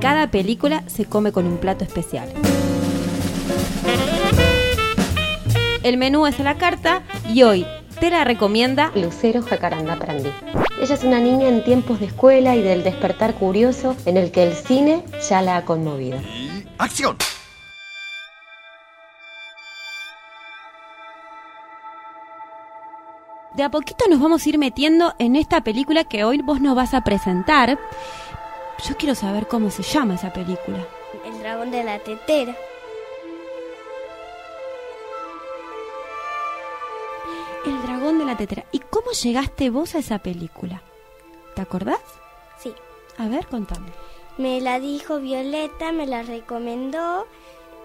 cada película se come con un plato especial. El menú es a la carta y hoy te la recomienda Lucero Jacaranda Prandi. Ella es una niña en tiempos de escuela y del despertar curioso en el que el cine ya la ha conmovido. ¡Acción! De a poquito nos vamos a ir metiendo en esta película que hoy vos nos vas a presentar. Yo quiero saber cómo se llama esa película. El dragón de la tetera. El dragón de la tetera. ¿Y cómo llegaste vos a esa película? ¿Te acordás? Sí. A ver, contame. Me la dijo Violeta, me la recomendó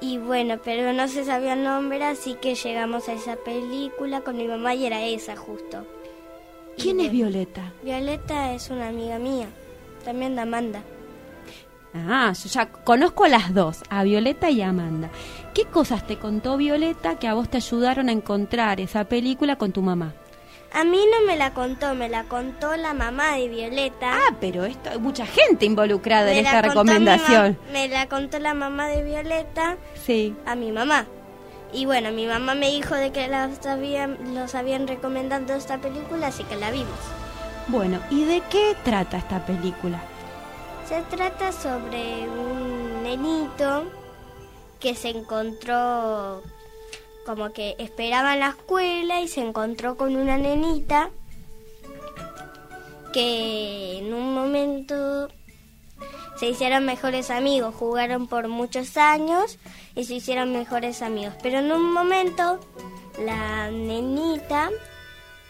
y bueno, pero no se sabía el nombre, así que llegamos a esa película con mi mamá y era esa justo. ¿Quién es Violeta? Violeta es una amiga mía, también de Amanda. Ah, yo ya conozco a las dos, a Violeta y a Amanda. ¿Qué cosas te contó Violeta que a vos te ayudaron a encontrar esa película con tu mamá? A mí no me la contó, me la contó la mamá de Violeta. Ah, pero esto hay mucha gente involucrada Me en esta recomendación. Me la contó la mamá de Violeta Sí. a mi mamá. Y bueno, mi mamá me dijo de que las habían, los habían recomendado esta película, así que la vimos. Bueno, ¿y de qué trata esta película? Se trata sobre un nenito que se encontró como que esperaba en la escuela y se encontró con una nenita que en un momento se hicieron mejores amigos, jugaron por muchos años y se hicieron mejores amigos. Pero en un momento la nenita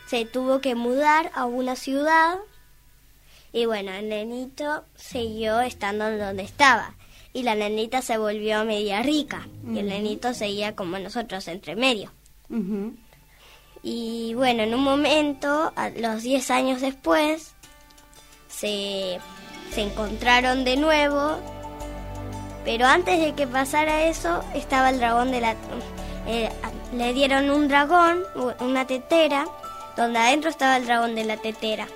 se tuvo que mudar a una ciudad y bueno, el nenito siguió estando donde estaba. Y la nenita se volvió media rica. Y el nenito seguía como nosotros, entre medio. Y bueno, en un momento, a los 10 años después, se, se encontraron de nuevo. Pero antes de que pasara eso, estaba el dragón de la... eh, le dieron un dragón, una tetera, donde adentro estaba el dragón de la tetera.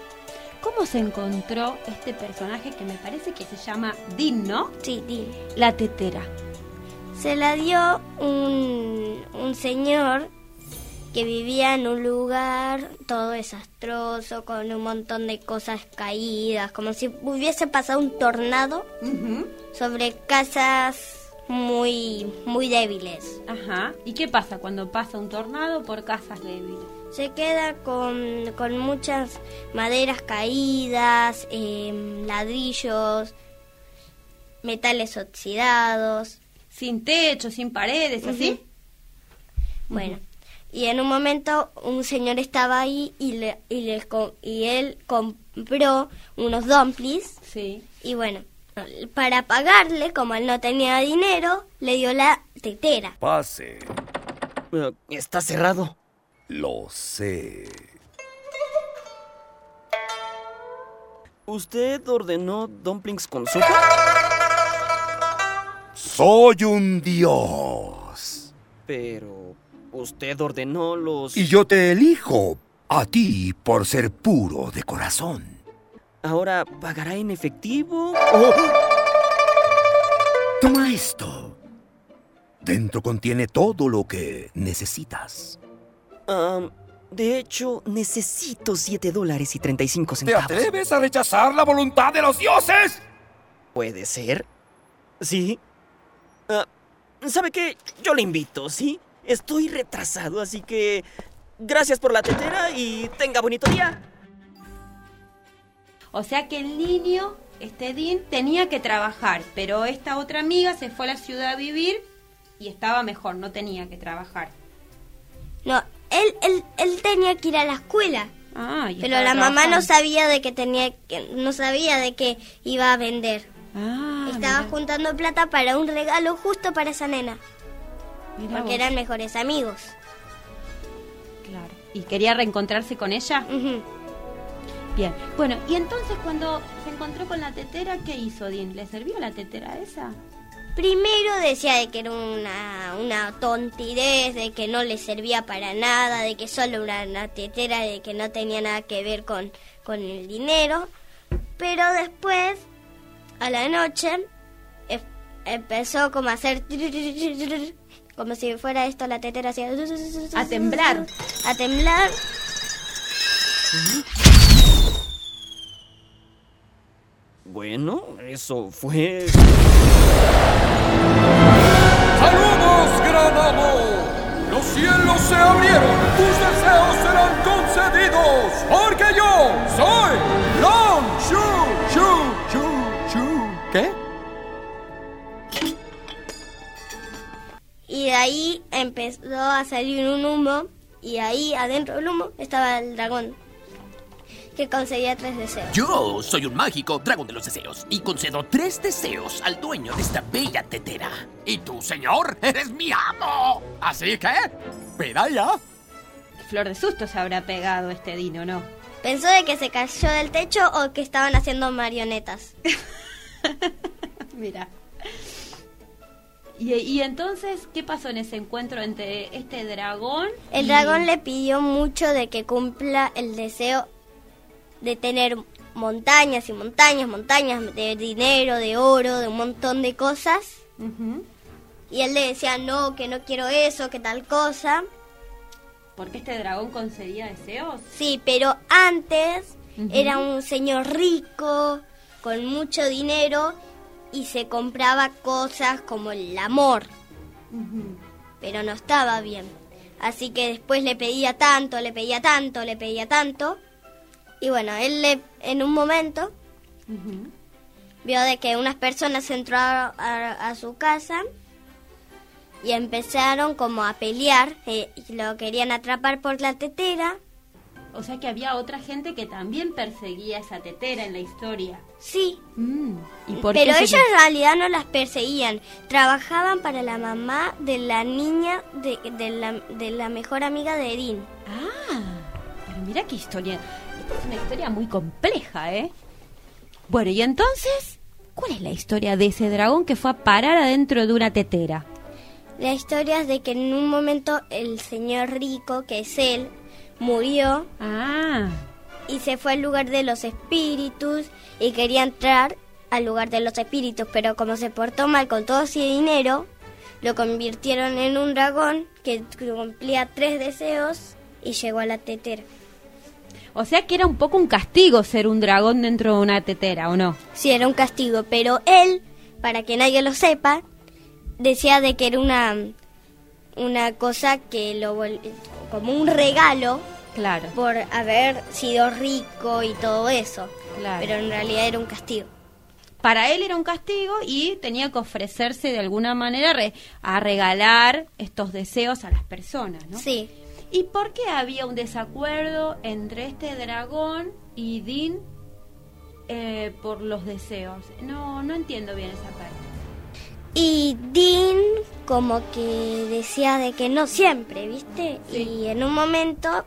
¿Cómo se encontró este personaje que me parece que se llama Dean, no? Sí, Dean. La tetera. Se la dio un, un señor que vivía en un lugar todo desastroso, con un montón de cosas caídas, como si hubiese pasado un tornado sobre casas muy, muy débiles. Ajá. ¿Y qué pasa cuando pasa un tornado por casas débiles? Se queda con, con muchas maderas caídas, em, ladrillos, metales oxidados. Sin techo, sin paredes, así. Bueno, y en un momento un señor estaba ahí y, le, y, y él compró unos dumplings Sí. y bueno, para pagarle, como él no tenía dinero, le dio la tetera. Pase. Está cerrado. Lo sé. ¿Usted ordenó dumplings con sopa? Soy un dios. Pero usted ordenó los... Y yo te elijo a ti por ser puro de corazón. ¿Ahora pagará en efectivo? Toma esto. Dentro contiene todo lo que necesitas. De hecho, necesito 7 dólares y 35 ¿Te centavos. atreves a rechazar la voluntad de los dioses? ¿Puede ser? ¿Sí? Ah, ¿Sabe qué? Yo le invito, ¿sí? Estoy retrasado, así que... Gracias por la tetera y tenga bonito día. O sea que el niño, este Dean, tenía que trabajar, pero esta otra amiga se fue a la ciudad a vivir y estaba mejor, no tenía que trabajar. No, él, él, él tenía que ir a la escuela, Ah, pero la mamá no sabía de que tenía que, no sabía de que iba a vender. Ah, Estaba mirá, juntando plata para un regalo justo para esa nena, mirá porque vos. eran mejores amigos. Claro. ¿Y quería reencontrarse con ella? Bien. Bueno, y entonces cuando se encontró con la tetera, ¿qué hizo Dean? ¿Le sirvió la tetera esa? Primero decía de que era una, una tontidez, de que no le servía para nada, de que solo era una tetera, de que no tenía nada que ver con, con el dinero. Pero después, a la noche, e- empezó como a hacer... Como si fuera esto la tetera hacía... A temblar. A temblar. Bueno, eso fue... ¡Saludos, gran amo! Los cielos se abrieron, tus deseos serán concedidos, porque yo soy Long Shu Shu Shu Shu. ¿Qué? Y de ahí empezó a salir un humo. Y ahí adentro del humo estaba el dragón. Que concedía tres deseos. Yo soy un mágico dragón de los deseos y concedo tres deseos al dueño de esta bella tetera. Y tú, señor, eres mi amo. Así que, pida ya. Flor de susto se habrá pegado este Dino, ¿no? Pensó de que se cayó del techo o que estaban haciendo marionetas. Mira. Y, y entonces, ¿qué pasó en ese encuentro entre este dragón? El y- dragón le pidió mucho de que cumpla el deseo de tener montañas y montañas, montañas de dinero, de oro, de un montón de cosas. Y él le decía, no, que no quiero eso, que tal cosa. ¿Por qué este dragón concedía deseos? Sí, pero antes era un señor rico, con mucho dinero, y se compraba cosas como el amor, pero no estaba bien. Así que después le pedía tanto, le pedía tanto, le pedía tanto. Y bueno, él le, en un momento vio de que unas personas entraron a, a su casa y empezaron como a pelear, eh, y lo querían atrapar por la tetera. O sea que había otra gente que también perseguía esa tetera en la historia. Sí, Mm. ¿Y por Pero qué ellos en realidad no las perseguían. Trabajaban para la mamá de la niña, de, de la, de la mejor amiga de Erin. Ah, mira qué historia. Esta es una historia muy compleja, ¿eh? Bueno, y entonces, ¿cuál es la historia de ese dragón que fue a parar adentro de una tetera? La historia es de que en un momento el señor rico, que es él, murió Ah, y se fue al lugar de los espíritus y quería entrar al lugar de los espíritus, pero como se portó mal con todo ese dinero, lo convirtieron en un dragón que cumplía tres deseos y llegó a la tetera. O sea que era un poco un castigo ser un dragón dentro de una tetera, ¿o no? Sí, era un castigo, pero él, para que nadie lo sepa, decía de que era una una cosa que lo como un regalo Claro, por haber sido rico y todo eso, claro. pero en realidad era un castigo. Para él era un castigo y tenía que ofrecerse de alguna manera re- a regalar estos deseos a las personas, ¿no? Sí, ¿Y por qué había un desacuerdo entre este dragón y Dean eh, por los deseos? No, no entiendo bien esa parte. y Dean como que decía de que no siempre, ¿viste? Sí. Y en un momento,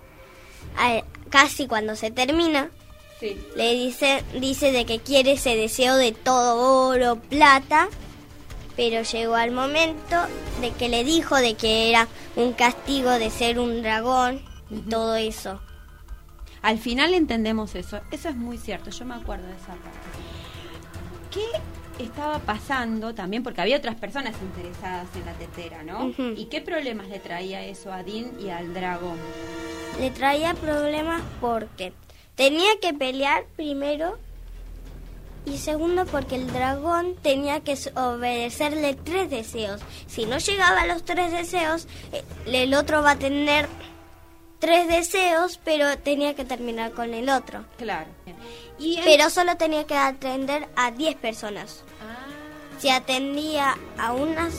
casi cuando se termina, Sí. le dice, dice de que quiere ese deseo de todo oro, plata, pero llegó al momento de que le dijo de que era un castigo de ser un dragón y todo eso. Al final entendemos eso. Eso es muy cierto. Yo me acuerdo de esa parte. ¿Qué estaba pasando también? Porque había otras personas interesadas en la tetera, ¿no? ¿Y qué problemas le traía eso a Dean y al dragón? Le traía problemas porque tenía que pelear primero y segundo porque el dragón tenía que obedecerle tres deseos. Si no llegaba a los tres deseos, eh, el otro va a tener tres deseos, pero tenía que terminar con el otro. Claro. Y Pero solo tenía que atender a 10 personas. Ah, Si atendía a una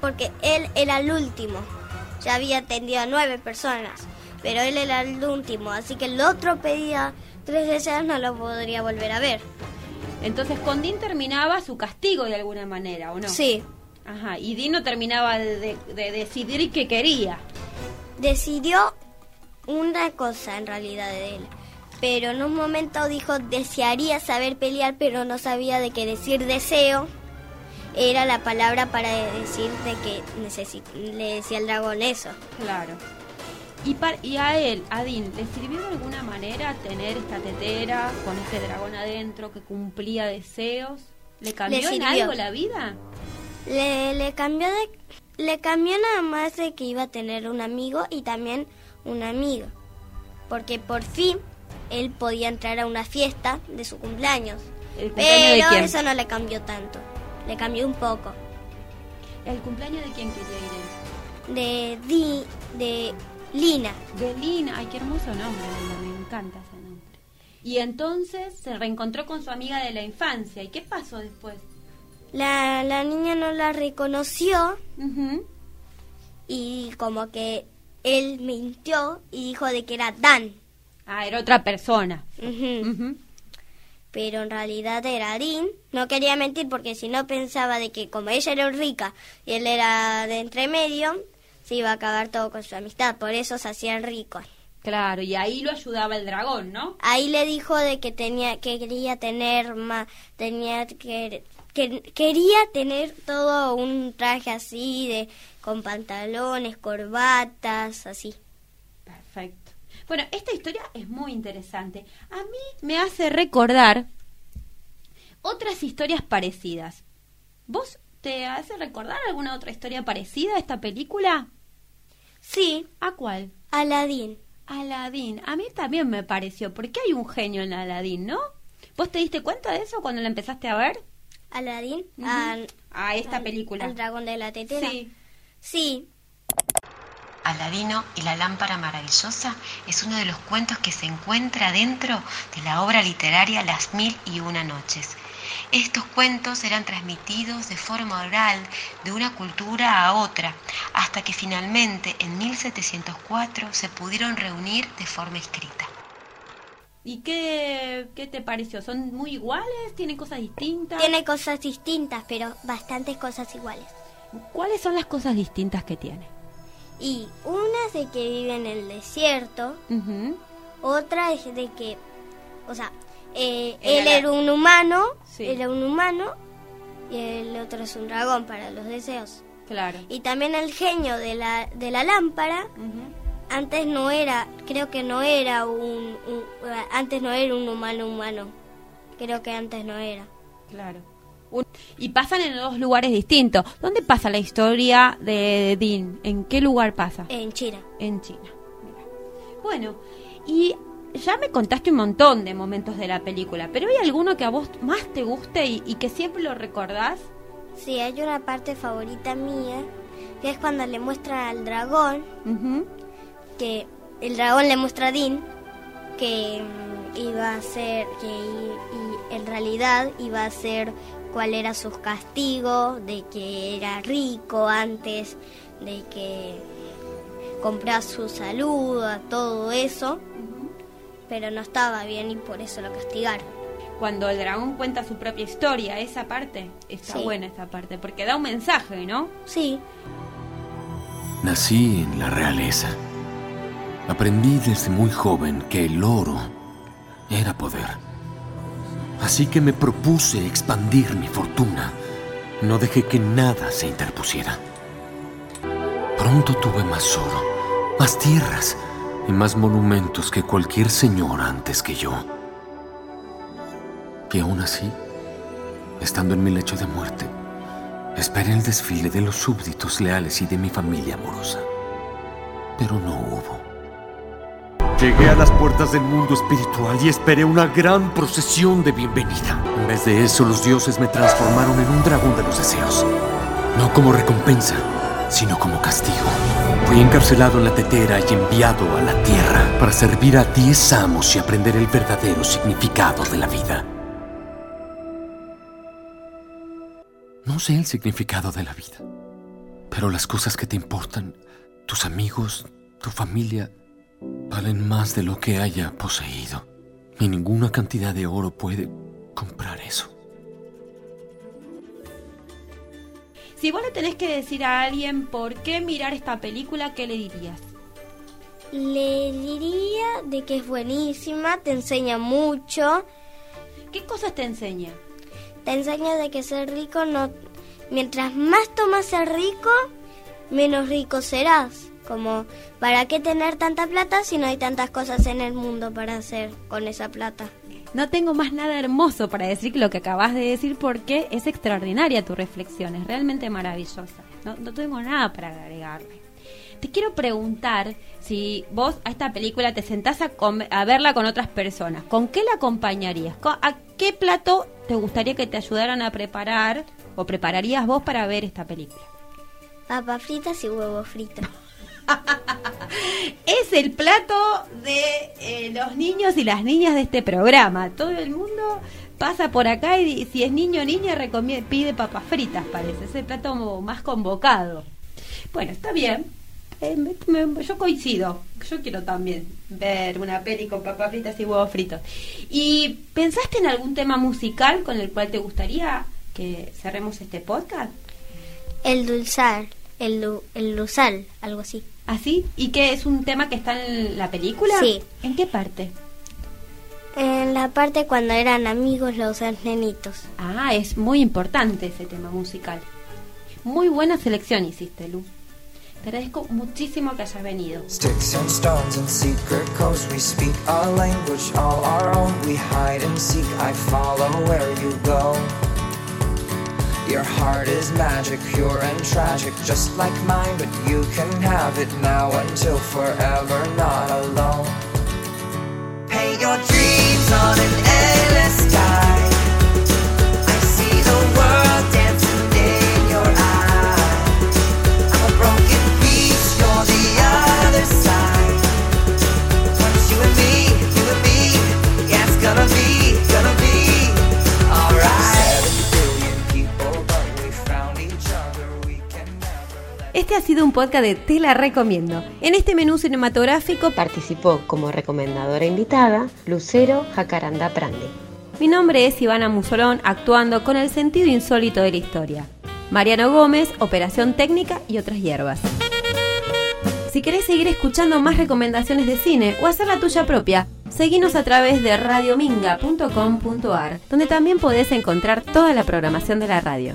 porque él era el último. Ya había atendido a nueve personas, pero él era el último, así que el otro pedía tres deseos no lo podría volver a ver. Entonces con Dean terminaba su castigo de alguna manera, ¿o no? Sí. Ajá, y Dean no terminaba de, de decidir qué quería. Decidió una cosa en realidad de él. Pero en un momento dijo desearía saber pelear, pero no sabía de qué decir deseo. Era la palabra para decir de que le decía al dragón eso. Claro. Y, par- y a él, a Dean, ¿le sirvió de alguna manera tener esta tetera con este dragón adentro que cumplía deseos? ¿Le cambió en algo la vida? Le, le cambió de le cambió nada más de que iba a tener un amigo y también una amiga. Porque por fin él podía entrar a una fiesta de su cumpleaños. ¿El cumpleaños Pero eso no le cambió tanto. Le cambió un poco. ¿El cumpleaños de quién quería ir De Di, de Lina. De Lina. Ay, qué hermoso nombre, Lina, me encanta ese nombre. Y entonces se reencontró con su amiga de la infancia. ¿Y qué pasó después? La, la niña no la reconoció y como que él mintió y dijo de que era Dan. Ah, era otra persona. Pero en realidad era Dean. No quería mentir porque si no pensaba de que como ella era rica y él era de entre medio, se iba a acabar todo con su amistad. Por eso se hacían ricos. Claro, y ahí lo ayudaba el dragón, ¿no? Ahí le dijo de que tenía que quería tener más tenía que, que quería tener todo un traje así de con pantalones, corbatas, así. Perfecto. Bueno, esta historia es muy interesante. A mí me hace recordar otras historias parecidas. ¿Vos te hace recordar alguna otra historia parecida a esta película? Sí, ¿A cuál? Aladín. Aladín. A mí también me pareció, porque hay un genio en Aladín, ¿no? ¿Vos te diste cuenta de eso cuando la empezaste a ver? Aladín, Ujú. al- A esta al- película. al dragón de la tetera. Sí. Sí, Aladino y la lámpara maravillosa es uno de los cuentos que se encuentra dentro de la obra literaria Las Mil y Una Noches. Estos cuentos eran transmitidos de forma oral de una cultura a otra, hasta que finalmente en 1704 se pudieron reunir de forma escrita. ¿Y qué, qué te pareció? ¿Son muy iguales? ¿Tienen cosas distintas? tiene cosas distintas, pero bastantes cosas iguales. ¿Cuáles son las cosas distintas que tiene? Y una es de que vive en el desierto, otra es de que, o sea, eh, él era un humano, Sí. era un humano, y el otro es un dragón para los deseos. Claro. Y también el genio de la, de la lámpara, antes no era, creo que no era un, un- antes no era un humano humano. Creo que antes no era. Claro. Un- Y pasan en dos lugares distintos. ¿Dónde pasa la historia de Dean? ¿En qué lugar pasa? En China. En China. Mira. Bueno, y ya me contaste un montón de momentos de la película, pero ¿hay alguno que a vos más te guste y, y que siempre lo recordás? Sí, hay una parte favorita mía, que es cuando le muestra al dragón, Ujú. que el dragón le muestra a Dean que mm, iba a ser, que i- y en realidad iba a ser cuál era su castigo, de que era rico antes, de que compraba su salud, a todo eso, pero no estaba bien y por eso lo castigaron. Cuando el dragón cuenta su propia historia, esa parte, está Sí. buena esa parte, porque da un mensaje, ¿no? Sí, Nací en la realeza. Aprendí desde muy joven que el oro era poder. Así que me propuse expandir mi fortuna. No dejé que nada se interpusiera. Pronto tuve más oro, más tierras y más monumentos que cualquier señor antes que yo. Y aún así, estando en mi lecho de muerte, Esperé el desfile de los súbditos leales y de mi familia amorosa. Pero no hubo. Llegué a las puertas del mundo espiritual y esperé una gran procesión de bienvenida. En vez de eso, los dioses me transformaron en un dragón de los deseos. No como recompensa, sino como castigo. Fui encarcelado en la tetera y enviado a la tierra para servir a diez amos y aprender el verdadero significado de la vida. No sé el significado de la vida, pero las cosas que te importan, tus amigos, tu familia, valen más de lo que haya poseído. Y ninguna cantidad de oro puede comprar eso. Si vos le tenés que decir a alguien por qué mirar esta película, ¿qué le dirías? Le diría de que es buenísima, te enseña mucho. ¿Qué cosas te enseña? Te enseña de que ser rico no... Mientras más tomas ser rico, menos rico serás. Como, ¿para qué tener tanta plata si no hay tantas cosas en el mundo para hacer con esa plata? No tengo más nada hermoso para decir que lo que acabas de decir porque es extraordinaria tu reflexión, es realmente maravillosa. No, no tengo nada para agregarle. Te quiero preguntar si vos a esta película te sentás a, a verla con otras personas, ¿con qué la acompañarías? ¿A qué plato te gustaría que te ayudaran a preparar o prepararías vos para ver esta película? Papas fritas y huevos fritos. es el plato de eh, los niños y las niñas de este programa. Todo el mundo pasa por acá y si es niño o niña pide papas fritas, parece. Es el plato más convocado. Bueno, está bien. Eh, yo coincido. Yo quiero también ver una peli con papas fritas y huevos fritos. ¿Y pensaste en algún tema musical con el cual te gustaría que cerremos este podcast? El dulzar, el, el algo así. ¿Así? ¿Ah, ¿Y qué es un tema que está en la película? Sí. ¿En qué parte? En la parte cuando eran amigos los nenitos. Ah, es muy importante ese tema musical. Muy buena selección hiciste, Lu. Te agradezco muchísimo que hayas venido. Sticks and stones and secret codes we speak a language all our own. We hide and seek. I follow where you go. Your heart is magic, pure and tragic, just like mine, but you can have it now until forever, not alone. Paint your dreams podcast de Te la recomiendo. En este menú cinematográfico participó como recomendadora invitada Lucero Jacaranda Prande. Mi nombre es Ivana Musolón, actuando con el sentido insólito de la historia. Mariano Gómez, operación técnica y otras hierbas. Si querés seguir escuchando más recomendaciones de cine o hacer la tuya propia, seguinos a través de radiominga.com.ar, donde también podés encontrar toda la programación de la radio.